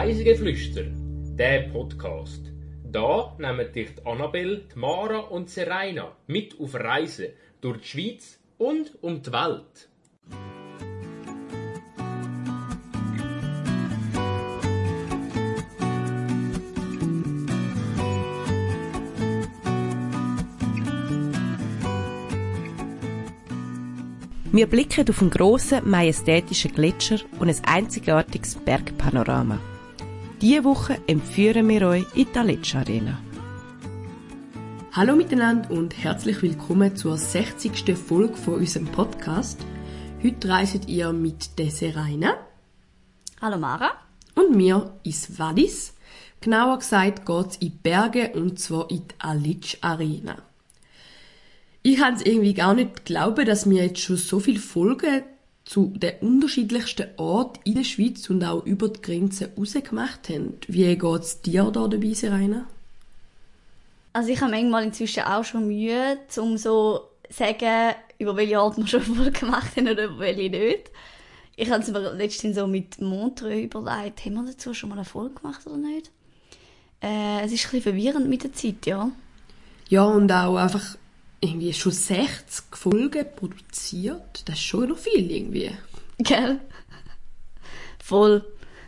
Reisegeflüster, der Podcast. Da nehmen dich die Mara und Serena mit auf Reisen durch die Schweiz und um die Welt. Wir blicken auf einen grossen, majestätischen Gletscher und ein einzigartiges Bergpanorama. Diese Woche empführen wir euch in die Aletsch Arena. Hallo miteinander und herzlich willkommen zur 60. Folge von unserem Podcast. Heute reiset ihr mit der Serena Hallo Mara. und mir ins Wallis. Genauer gesagt geht's in die Berge und zwar in die Aletsch Arena. Ich kann es irgendwie gar nicht glauben, dass wir jetzt schon so viele Folgen zu den unterschiedlichsten Orten in der Schweiz und auch über die Grenzen rausgemacht haben. Wie geht's dir da dabei, Serena? Also ich habe manchmal inzwischen auch schon Mühe, um so zu sagen, über welche Art wir schon voll gemacht haben oder über welche nicht. Ich habe es mir letztens so mit Montreux überlegt, haben wir dazu schon mal eine Folge gemacht oder nicht? Äh, es ist ein bisschen verwirrend mit der Zeit, ja. Ja, und auch einfach irgendwie schon 60 Folgen produziert. Das ist schon noch viel irgendwie. Gell? Voll.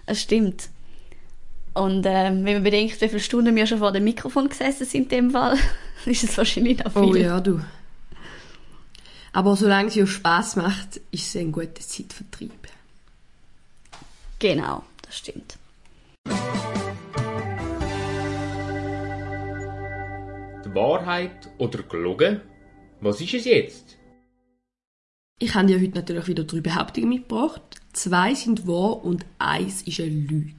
Es stimmt. Und äh, wenn man bedenkt, wie viele Stunden wir schon vor dem Mikrofon gesessen sind in dem Fall, ist es wahrscheinlich noch viel. Oh ja, du. Aber solange es ja Spass macht, ist es ein guter Zeitvertreib. Genau, das stimmt. Wahrheit oder gelogen? Was ist es jetzt? Ich habe dir heute natürlich wieder drei Behauptungen mitgebracht. Zwei sind wahr und eins ist eine Lüge.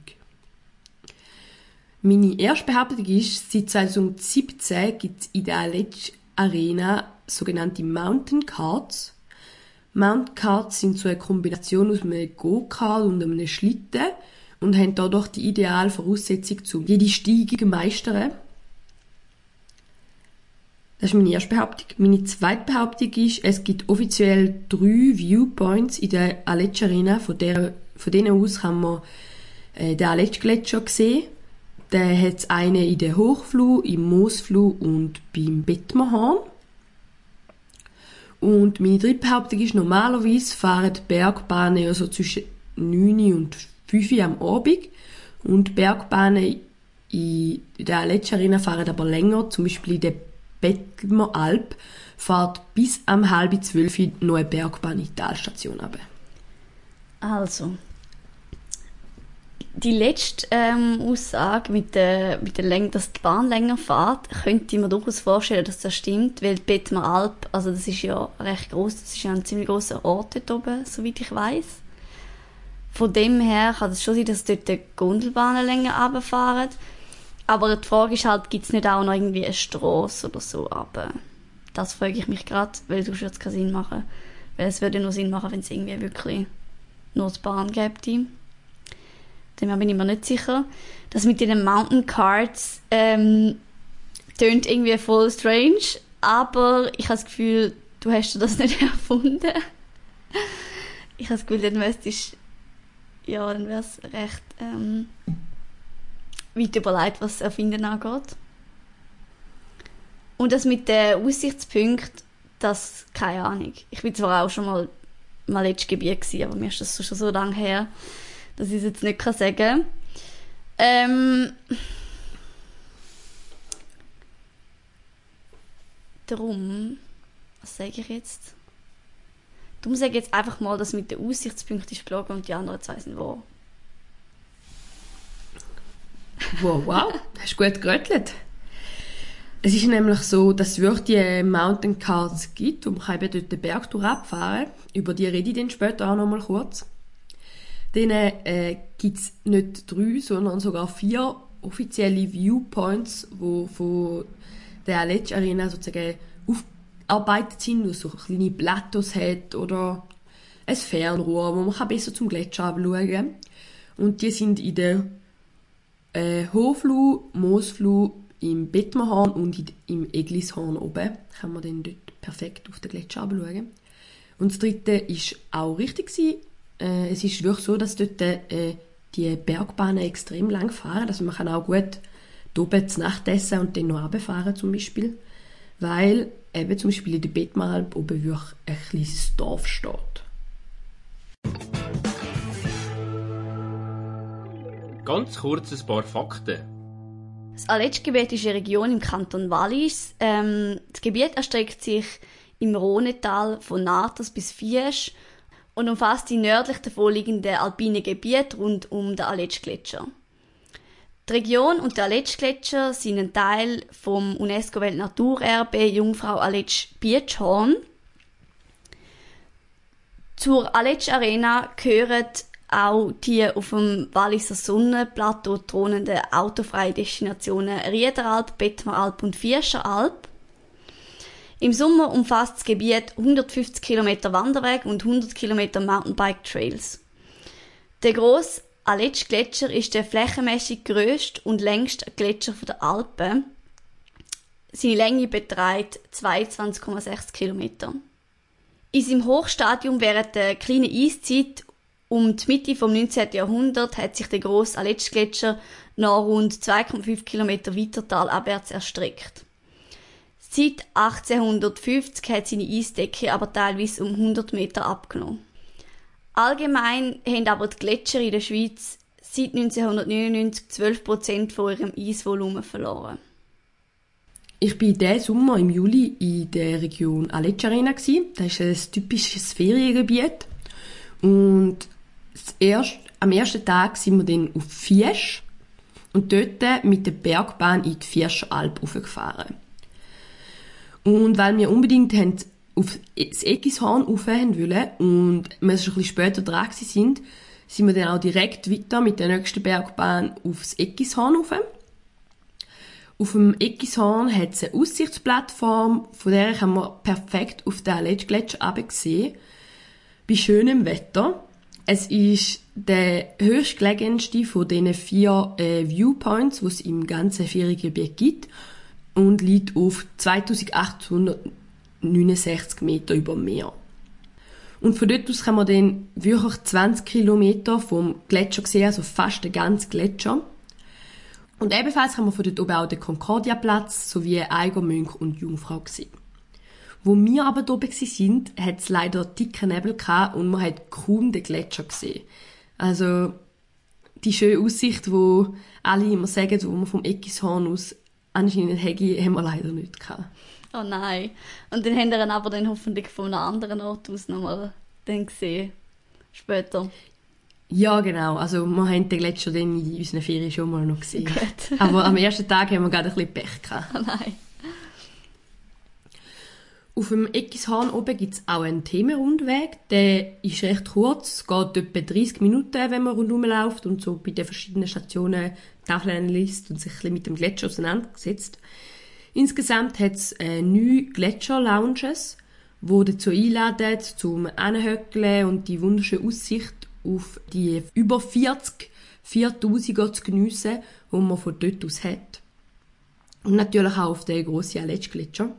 Meine erste Behauptung ist, seit 2017 gibt es in der Aletsch Arena sogenannte Mountain Carts. Mountain Carts sind so eine Kombination aus einem Go-Kart und einem Schlitten und haben dadurch die ideale Voraussetzung, um jede Steigung zu meistern. Das ist meine erste Behauptung. Meine zweite Behauptung ist, es gibt offiziell drei Viewpoints in der Aletsch Arena. Von, von denen aus kann man äh, den Aletsch Gletscher sehen. Da hat es einen in der Hochfluh, im Moosfluh und beim Bettmerhorn. Und meine dritte Behauptung ist, normalerweise fahren die Bergbahnen ja so zwischen 9 und 5 Uhr am Abend. Und Bergbahnen in der Aletsch Arena fahren aber länger, zum Beispiel in der Bettmer Alp fährt bis am halb zwölf noch eine Bergbahn in die Talstation runter. Also, die letzte ähm, Aussage mit der, mit der Länge, dass die Bahn länger fährt, könnte ich mir durchaus vorstellen, dass das stimmt, weil Bettmer Alp, also das ist ja recht groß, das ist ja ein ziemlich großer Ort dort oben, soweit ich weiß. Von dem her kann es schon sein, dass dort die Gondelbahnen länger runterfahren. Aber die Frage ist halt, gibt es nicht auch noch irgendwie eine Strasse oder so? Aber das frage ich mich gerade, weil sonst würde es keinen Sinn machen. Weil es würde nur Sinn machen, wenn es irgendwie wirklich nur die Bahn gibt. Dem bin ich mir nicht sicher. Das mit den Mountain Cards ähm, tönt irgendwie voll strange, aber ich habe das Gefühl, du hast das nicht erfunden. ich habe das Gefühl, dann müsstest ja, dann wäre es recht ähm, weit überlegt, was Erfinden angeht. Und das mit den Aussichtspunkten, das, keine Ahnung. Ich bin zwar auch schon mal mal letztes Gebiet gewesen, aber mir ist das schon so lange her, dass ich es jetzt nicht kann sagen kann. Ähm, darum, was sage ich jetzt? Darum sage ich jetzt einfach mal, dass mit den Aussichtspunkten ist gelogen und die anderen zwei sind wahr. Wow, wow, hast gut geröttelt. Es ist nämlich so, dass es wirklich die Mountain Cards gibt, wo man kann eben dort den Berg kann. Über die rede ich dann später auch noch mal kurz. Dann äh, gibt es nicht drei, sondern sogar vier offizielle Viewpoints, die von der Aletsch Arena sozusagen aufgearbeitet sind, wo so kleine Plateaus hat oder ein Fernrohr, wo man besser zum Gletscher schauen kann. Und die sind in der äh, Hoflu, Moosflu, im Bettmerhorn und im Eglishorn oben. Kann man dann dort perfekt auf den Gletscher schauen. Und das dritte ist auch richtig. Äh, es ist wirklich so, dass dort äh, die Bergbahnen extrem lang fahren. Also man kann auch gut oben zu Nacht essen und dann noch runterfahren zum Beispiel. Weil eben zum Beispiel in der Bettmalb oben wirklich ein kleines Dorf steht. Ganz kurz ein paar Fakten. Das Aletsch-Gebiet ist eine Region im Kanton Wallis. Ähm, das Gebiet erstreckt sich im Rhonetal von Natas bis Fiesch und umfasst die nördlich davor liegenden alpinen Gebiete rund um den Aletsch-Gletscher. Die Region und der Aletsch-Gletscher sind ein Teil vom UNESCO-Weltnaturerbe Jungfrau Aletsch-Bietschhorn. Zur Aletsch-Arena gehören auch die auf dem Walliser Sonnenplateau thronenden autofreie Destinationen Riederalp, Bettmeralp und Vierscheralp. Im Sommer umfasst das Gebiet 150 km Wanderweg und 100 km Mountainbike Trails. Der grosse Aletsch Gletscher ist der flächenmäßig grösste und längste Gletscher der Alpen. Seine Länge beträgt 22,6 km. In seinem Hochstadium während der kleinen Eiszeit um die Mitte vom 19. Jahrhundert hat sich der grosse Aletsch-Gletscher noch rund 2,5 km weiter talabwärts erstreckt. Seit 1850 hat seine Eisdecke aber teilweise um 100 Meter abgenommen. Allgemein haben aber die Gletscher in der Schweiz seit 1999 12 Prozent von ihrem Eisvolumen verloren. Ich war diesen Sommer im Juli in der Region Aletsch Arena. Das ist ein typisches Feriengebiet. Und erste, am ersten Tag sind wir dann auf Fiesch und dort mit der Bergbahn in die Fiescheralp aufgefahren. Und weil wir unbedingt auf das Eckishorn rauf wollen und wir schon ein bisschen später dran sind, sind wir dann auch direkt weiter mit der nächsten Bergbahn aufs Eckishorn rauf. Auf dem Eckishorn hat es eine Aussichtsplattform, von der kann man perfekt auf den Aletsch-Gletscher sehen. Bei schönem Wetter. Es ist der höchstgelegenste von diesen vier äh, Viewpoints, die es im ganzen Feriengebiet gibt und liegt auf 2869 Meter über dem Meer. Und von dort aus kann man dann wirklich 20 Kilometer vom Gletscher sehen, also fast den ganzen Gletscher. Und ebenfalls kann man von dort oben auch den Concordia-Platz sowie Eigermönch und Jungfrau sehen. Wo wir aber oben sind, hat es leider dicken Nebel gehabt und man hat kaum den Gletscher gesehen. Also die schöne Aussicht, wo alle immer sagen, wo man vom Eckishorn aus anscheinend Hegi haben wir leider nicht gehabt. Oh nein. Und den haben wir aber dann hoffentlich von einem anderen Ort aus nochmal dann gesehen. Später. Ja, genau. Also, wir haben den Gletscher dann in unseren Ferien schon mal noch gesehen. Gut. aber am ersten Tag haben wir gerade ein bisschen Pech gehabt. Oh nein. Auf dem Eckishorn oben gibt es auch einen Themenrundweg. Der ist recht kurz, geht etwa 30 Minuten, wenn man rundherum läuft und so bei den verschiedenen Stationen Tafeln liest und sich ein bisschen mit dem Gletscher auseinandersetzt. Insgesamt hat es äh, neun Gletscher-Lounges, die dazu einladen, zum Anhöckeln und die wunderschöne Aussicht auf die über 40 4000er zu geniessen, die man von dort aus hat. Und natürlich auch auf den grossen Aletsch-Gletscher.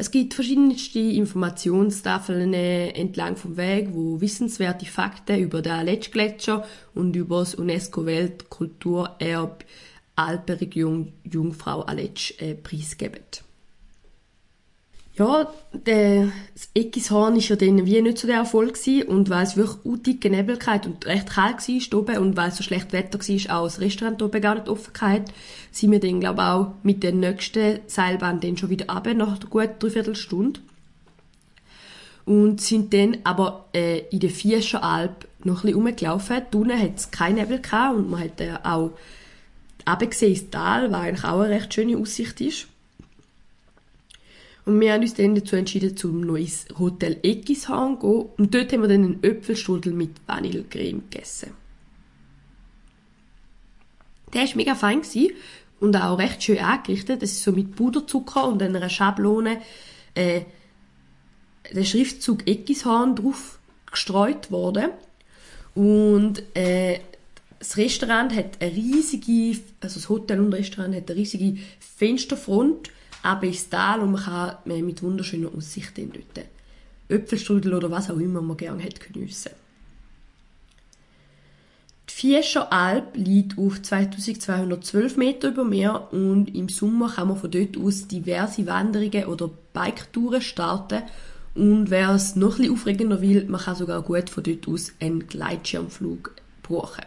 Es gibt verschiedenste Informationstafeln entlang vom Weg, wo wissenswerte Fakten über den Aletsch-Gletscher und über das UNESCO-Weltkulturerbe Alpenregion Jungfrau Aletsch äh, preisgeben. Ja, der, das Eckishorn war ja dann wie nicht so der Erfolg gewesen, und weil es wirklich auch dicke Nebel hatte und recht kalt war oben und weil es so schlecht Wetter war, auch das Restaurant oben gar nicht offen hatte, sind wir dann, glaube ich, auch mit der nächsten Seilbahn dann schon wieder runter, nach einer guten Dreiviertelstunde. Und sind dann aber äh, in der Fiescher Alp noch ein bisschen rumgelaufen. Unten hat es keinen Nebel gehabt und man hat äh, auch runtergesehen ins Tal, was eigentlich auch eine recht schöne Aussicht ist. Und wir haben uns dann dazu entschieden, zum neues Hotel Eckishorn zu gehen. Und dort haben wir dann einen Äpfelstrudel mit Vanillecreme gegessen. Der war mega fein und auch recht schön angerichtet. Das ist so mit Puderzucker und einer Schablone äh, der Schriftzug Eckishorn drauf gestreut worden. Und äh, das Restaurant hat eine riesige, also das Hotel und Restaurant hat eine riesige Fensterfront aber ins Tal und man kann mit wunderschöner Aussicht dort Äpfelstrudel oder was auch immer man gerne hätte geniessen. Die Fiescher Alp liegt auf 2212 Meter über Meer und im Sommer kann man von dort aus diverse Wanderungen oder Biketouren starten. Und wer es noch bisschen aufregender will, man kann sogar gut von dort aus einen Gleitschirmflug buchen.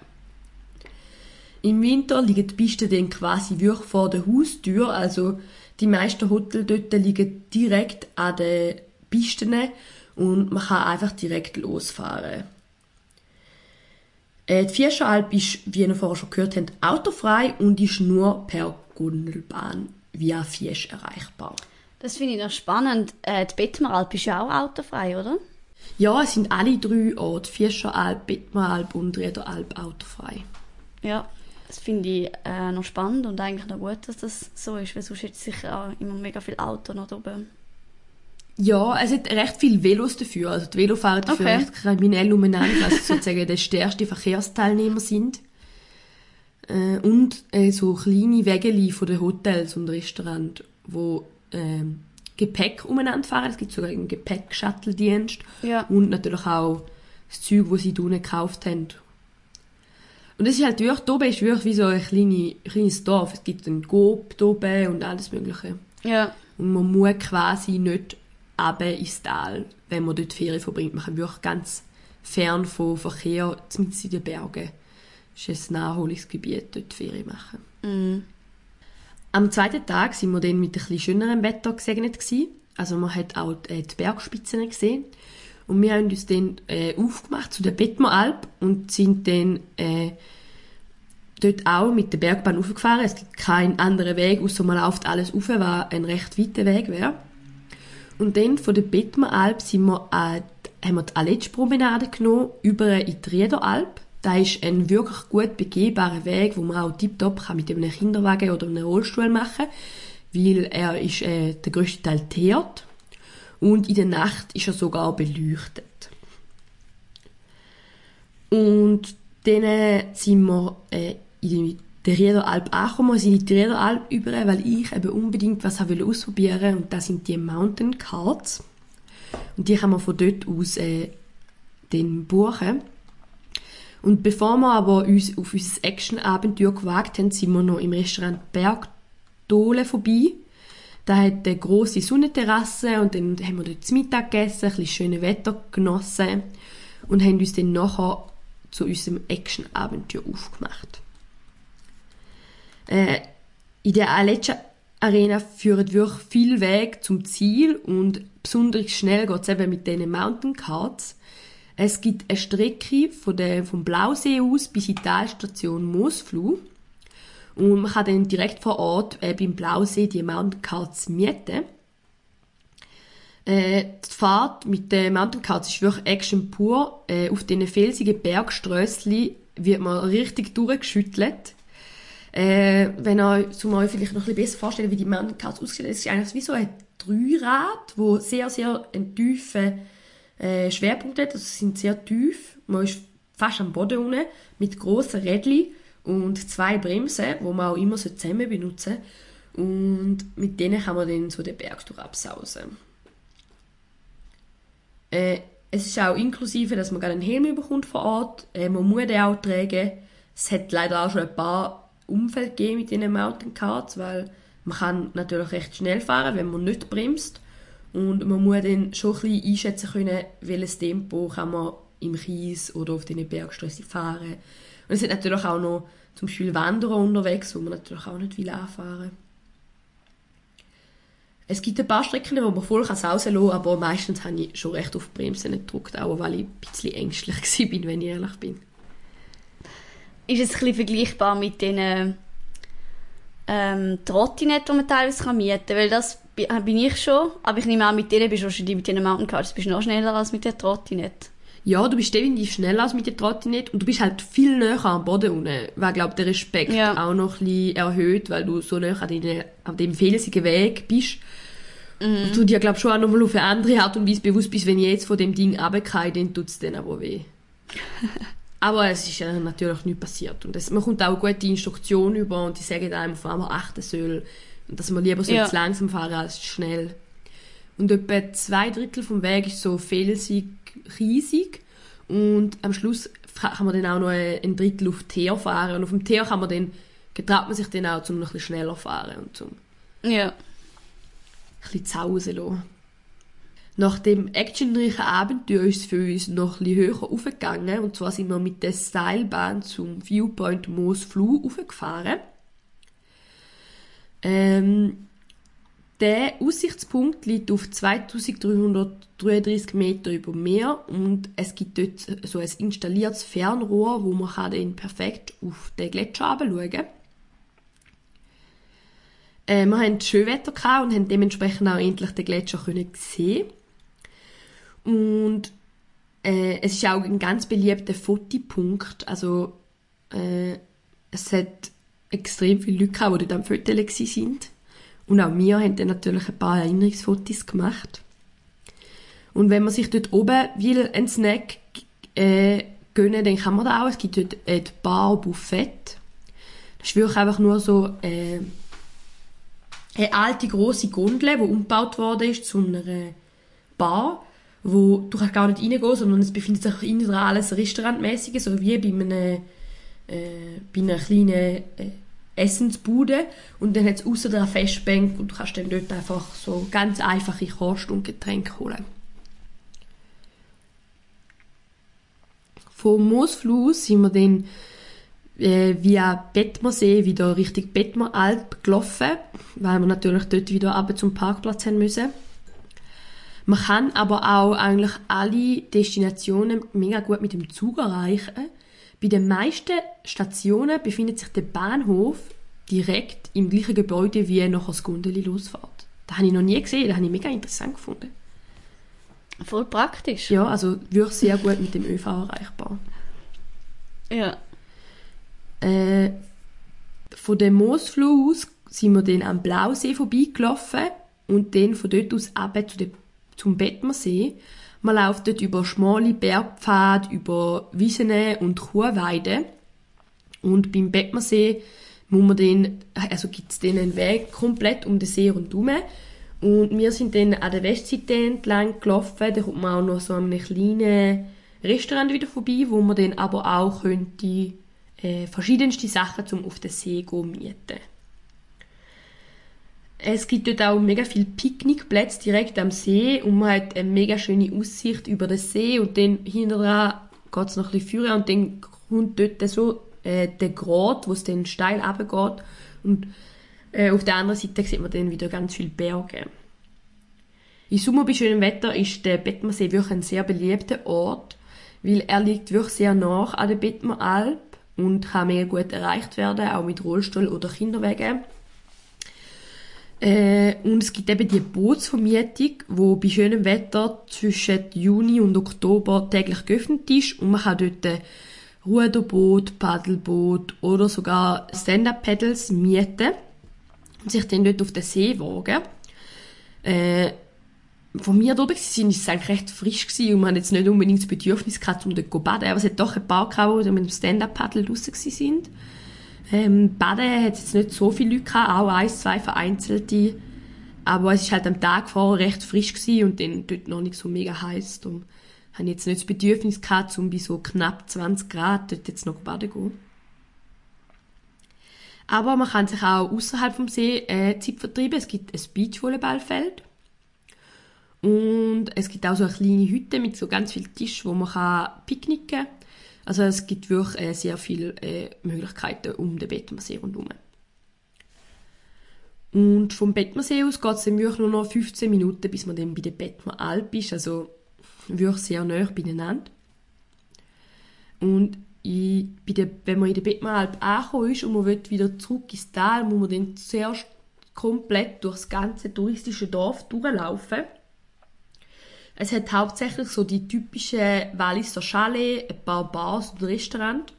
Im Winter liegen die Pisten dann quasi wirklich vor der Haustür, also die meisten Hotels dort liegen direkt an den Pisten und man kann einfach direkt losfahren. Äh, die Vierscheralp ist, wie ihr vorher schon gehört habt, autofrei und ist nur per Gondelbahn via Fiesch erreichbar. Das finde ich noch spannend. Äh, die Bettmeralp ist ja auch autofrei, oder? Ja, es sind alle drei Orte, Vierscheralp, Bettmeralp und Riederalp autofrei. Ja, das finde ich äh, noch spannend und eigentlich noch gut, dass das so ist, weil sonst hätte sicher auch immer mega viel Auto noch oben. Ja, es hat recht viele Velos dafür. Also die Velofahrer dafür Okay. recht kriminell umeinander, weil sie sozusagen der stärkste Verkehrsteilnehmer sind. Äh, und äh, so kleine Wägeli von den Hotels und Restaurants, wo ähm, Gepäck umeinander fahren. Es gibt sogar einen Gepäck-Shuttle-Dienst. Ja. Und natürlich auch das Zeug, das sie unten gekauft haben. Und es ist halt wirklich, da oben ist wirklich wie so ein kleine, kleines Dorf. Es gibt einen Coop da oben und alles mögliche. Ja. Und man muss quasi nicht runter ins Tal, wenn man dort Ferien verbringt. Man kann wirklich ganz fern vom Verkehr, zumindest in den Bergen. Das ist ein Naherholungsgebiet, dort Ferien machen. Mhm. Am zweiten Tag sind wir dann mit ein bisschen schönerem Wetter gesegnet gewesen. Also man hat auch äh, die Bergspitzen gesehen. Und wir haben uns dann äh, aufgemacht zu der Bettmeralp und sind dann äh, dort auch mit der Bergbahn aufgefahren. Es gibt keinen anderen Weg, außer man läuft alles auf, was ein recht weiter Weg wäre. Und dann von der Bettmeralp sind wir an, haben wir die Aletschpromenade genommen, über in die Riederalp. Da ist ein wirklich gut begehbarer Weg, wo man auch tiptop kann mit einem Kinderwagen oder einem Rollstuhl machen weil er ist äh, der grösste Teil teert und in der Nacht ist er sogar beleuchtet. Und dann sind wir äh, in der Riederalp angekommen, sind in die Riederalp über, weil ich eben unbedingt was ausprobieren und das sind die Mountain Cards. Und die kann man von dort aus äh, dann buchen. Und bevor wir aber uns auf unser Action-Abenteuer gewagt haben, sind wir noch im Restaurant Bergdole vorbei. Da hat eine grosse Sonnenterrasse und dann haben wir dort zu Mittag gegessen, ein bisschen schönes Wetter genossen und haben uns dann nachher zu unserem Action-Abenteuer aufgemacht. Äh, in der Aleccia Arena führen wirklich viel Weg zum Ziel und besonders schnell geht es eben mit diesen Mountain Cards. Es gibt eine Strecke von der, vom Blausee aus bis in die Talstation Moosfluh. Und man kann dann direkt vor Ort äh, beim Blausee die Mountain Cards mieten. Äh, die Fahrt mit den Mountain Cards ist wirklich Action pur. Äh, auf diesen felsigen Bergströssli wird man richtig durchgeschüttelt. Äh, wenn ihr zum euch vielleicht noch ein bisschen besser vorstellen, wie die Mountain Cards aussehen, es ist eigentlich wie so ein Dreirad, wo sehr, sehr einen tiefen äh, Schwerpunkt hat. Also sind sehr tief. Man ist fast am Boden unten mit grossen Rädchen und zwei Bremsen, wo man auch immer so zusammen benutzen. Und mit denen kann man dann so den Berg durch absausen. Äh, es ist auch inklusive, dass man gerade einen Helm bekommt vor Ort. Äh, man muss den auch tragen. Es hat leider auch schon ein paar Unfälle gegeben mit diesen Mountain Cards, weil man kann natürlich recht schnell fahren, wenn man nicht bremst. Und man muss dann schon ein bisschen einschätzen können, welches Tempo kann man im Kies oder auf diesen Bergstraßen fahren. Und es sind natürlich auch noch zum Beispiel Wanderer unterwegs, wo man natürlich auch nicht will anfahren Es gibt ein paar Strecken, wo man voll sausen kann, aber meistens habe ich schon recht auf die Bremse gedrückt, auch weil ich ein bisschen ängstlich war, wenn ich ehrlich bin. Ist es ein bisschen vergleichbar mit den ähm, Trottinetten, die man teilweise mieten kann? Weil das äh, bin ich schon, aber ich nehme an, mit denen bist du wahrscheinlich mit den Mountain Cards bist du noch schneller als mit der Trottinette. Ja, du bist definitiv schneller als mit der Trottinette und du bist halt viel näher am Boden unten, weil, glaube der Respekt Ja. auch noch ein bisschen erhöht, weil du so näher an, deine, an dem felsigen Weg bist. Und du dir, glaube schon auch noch mal auf eine andere Art und Weise bewusst bist, wenn ich jetzt von dem Ding runtergehe, dann tut es dann aber weh. aber es ist ja natürlich nicht passiert. Und es, man kommt auch gute Instruktionen über und die sagen einem, auf man achten soll. Und dass man lieber so Ja. langsam fahren als schnell. Und etwa zwei Drittel vom Weg ist so felsig, riesig. Und am Schluss kann man dann auch noch ein Drittel auf Teer fahren. Und auf dem Teer kann man dann, getraut man sich dann auch, um noch ein bisschen schneller zu fahren und zum Ja. ein bisschen zu Hause lassen. Nach dem actionreichen Abenteuer ist es für uns noch ein bisschen höher aufgegangen. Und zwar sind wir mit der Seilbahn zum Viewpoint Moos Flu aufgefahren. Ähm, der Aussichtspunkt liegt auf 2333 Meter über Meer und es gibt dort so ein installiertes Fernrohr, wo man kann dann perfekt auf den Gletscher schauen kann. Äh, wir hatten Schönwetter gehabt und haben dementsprechend auch endlich den Gletscher sehen. Und äh, es ist auch ein ganz beliebter Fotopunkt. Also äh, es hat extrem viele Leute gehabt, die dort am Fotos sind. Und auch wir haben dann natürlich ein paar Erinnerungsfotos gemacht. Und wenn man sich dort oben will, einen Snack äh, gönnen, dann kann man da auch. Es gibt dort ein Bar Buffet. Das ist wirklich einfach nur so äh, eine alte große Gondel, die umgebaut worden ist zu einer Bar, wo du kannst gar nicht reingehen, sondern es befindet sich innen dran alles Restaurantmäßiges, so wie bei einem äh, bei einer kleinen äh, Essensbude und dann hat es aussen eine Festbank und du kannst dann dort einfach so ganz einfache Kost und Getränke holen. Vom Moosfluss sind wir dann äh, via Bettmersee wieder Richtung Bettmeralp gelaufen, weil wir natürlich dort wieder ab zum Parkplatz haben müssen. Man kann aber auch eigentlich alle Destinationen mega gut mit dem Zug erreichen. Bei den meisten Stationen befindet sich der Bahnhof direkt im gleichen Gebäude, wie nachher das Gundeli losfährt. Das habe ich noch nie gesehen, das habe ich mega interessant gefunden. Voll praktisch. Ja, also wirklich sehr gut mit dem ÖV erreichbar. Ja. Äh, von dem Moosfluh aus sind wir dann am Blausee vorbeigelaufen und dann von dort aus runter zu dem, zum Bettmersee. Man läuft dort über schmale Bergpfade, über Wiesen und Kuhweide. Und beim Bettmersee muss man dann, also gibt's dann einen Weg komplett um den See rundherum. Und wir sind dann an der Westseite entlang gelaufen. Da kommt man auch noch so an einem kleinen Restaurant wieder vorbei, wo man dann aber auch könnte äh, verschiedenste Sachen zum auf den See gehen mieten. Es gibt dort auch mega viele Picknickplätze direkt am See und man hat eine mega schöne Aussicht über den See und dann hinter dran geht es noch ein bisschen führen und dann kommt dort so äh, der Grat, wo es dann steil runtergeht und äh, auf der anderen Seite sieht man dann wieder ganz viele Berge. Im Sommer bei schönem Wetter ist der Bettmersee wirklich ein sehr beliebter Ort, weil er liegt wirklich sehr nah an der Bettmeralp und kann mega gut erreicht werden, auch mit Rollstuhl oder Kinderwegen. Äh, und es gibt eben die Bootsvermietung, wo bei schönem Wetter zwischen Juni und Oktober täglich geöffnet ist und man kann dort Ruderboot, Paddelboot oder sogar Stand-Up-Paddles mieten und sich dann dort auf den See wagen. Äh, von mir oben ist es eigentlich recht frisch gewesen und man hat jetzt nicht unbedingt das Bedürfnis gehabt, um dort zu baden, aber es hat doch ein paar gehabt, die mit dem Stand-Up-Paddle draussen sind. Ähm, baden hat jetzt nicht so viele Leute gehabt, auch ein, zwei vereinzelte, aber es ist halt am Tag vorher recht frisch gewesen und dann dort noch nicht so mega heiß, darum habe jetzt nicht das Bedürfnis gehabt, um bei so knapp 20 Grad dort jetzt noch baden zu gehen. Aber man kann sich auch außerhalb vom See äh, Zeit vertreiben. Es gibt ein Beachvolleyballfeld. Und es gibt auch so eine kleine Hütte mit so ganz vielen Tischen, wo man kann picknicken kann. Also es gibt wirklich äh, sehr viele äh, Möglichkeiten um den Bettmersee rundherum. Und vom Bettmersee aus geht es dann wirklich nur noch 15 Minuten, bis man dann bei der Bettmer Alp ist. Also wirklich sehr nah beieinander. Und bei der, wenn man in der Bettmer Alp angekommen ist und man will wieder zurück ins Tal, muss man dann zuerst komplett durch das ganze touristische Dorf durchlaufen. Es hat hauptsächlich so die typischen Walliser Chalet, ein paar Bars und Restaurants.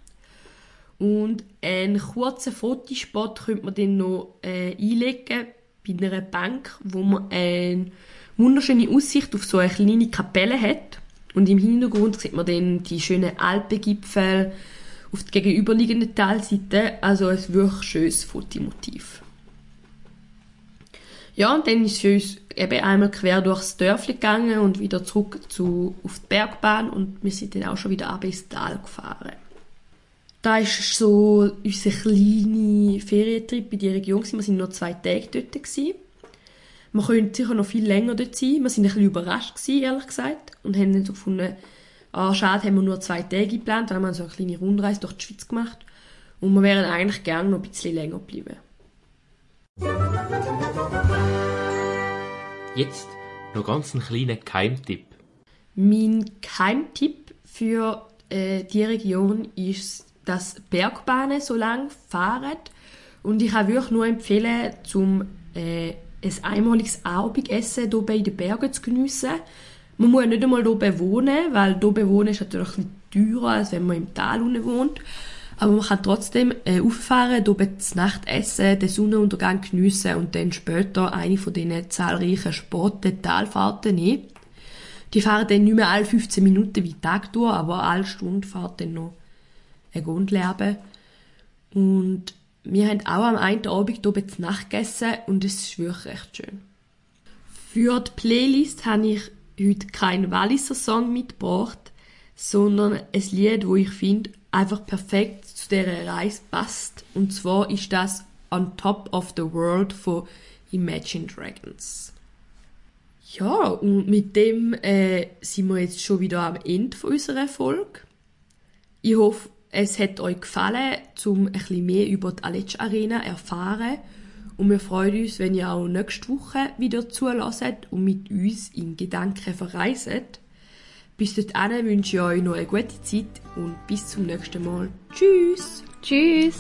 Und einen kurzen Fotospot könnte man dann noch äh, einlegen bei einer Bank, wo man eine wunderschöne Aussicht auf so eine kleine Kapelle hat. Und im Hintergrund sieht man dann die schönen Alpengipfel auf der gegenüberliegenden Talseite. Also ein wirklich schönes Fotomotiv. Ja, und dann ist für uns eben einmal quer durchs Dörfli gegangen und wieder zurück zu, auf die Bergbahn und wir sind dann auch schon wieder ab ins Tal gefahren. Da ist so unser kleiner Ferientrip in die Region. Wir sind nur zwei Tage dort. Gewesen. Man könnte sicher noch viel länger dort sein. Wir sind ein bisschen überrascht, ehrlich gesagt. Und haben dann so gefunden, ah, schade, haben wir nur zwei Tage geplant. Dann haben wir so eine kleine Rundreise durch die Schweiz gemacht. Und wir wären eigentlich gerne noch ein bisschen länger geblieben. Jetzt noch ganz einen kleinen Geheimtipp. Mein Geheimtipp für äh, die Region ist, dass Bergbahnen so lang fahren. Und ich kann wirklich nur empfehlen, zum äh, ein einmaliges Abendessen hier bei den Bergen zu geniessen. Man muss nicht einmal hier wohnen, weil hier wohnen ist natürlich teurer, als wenn man im Tal wohnt. Aber man kann trotzdem äh, auffahren, hier zu Nacht essen, den Sonnenuntergang geniessen und dann später eine von diesen zahlreichen Sporten-Talfahrten nehmen. Die fahren dann nicht mehr alle 15 Minuten wie Tag durch, aber alle Stunde fährt dann noch eine Gondel Und wir haben auch am einen Abend hier zu Nacht gegessen und es ist wirklich recht schön. Für die Playlist habe ich heute keinen Walliser Song mitgebracht, sondern ein Lied, wo ich finde, einfach perfekt zu dieser Reise passt. Und zwar ist das On Top of the World von Imagine Dragons. Ja, und mit dem äh, sind wir jetzt schon wieder am Ende von unserer Folge. Ich hoffe, es hat euch gefallen, um ein bisschen mehr über die Aletsch Arena zu erfahren. Und wir freuen uns, wenn ihr auch nächste Woche wieder zulässt und mit uns in Gedanken verreiset. Bis dahin wünsche ich euch noch eine gute Zeit und bis zum nächsten Mal. Tschüss! Tschüss!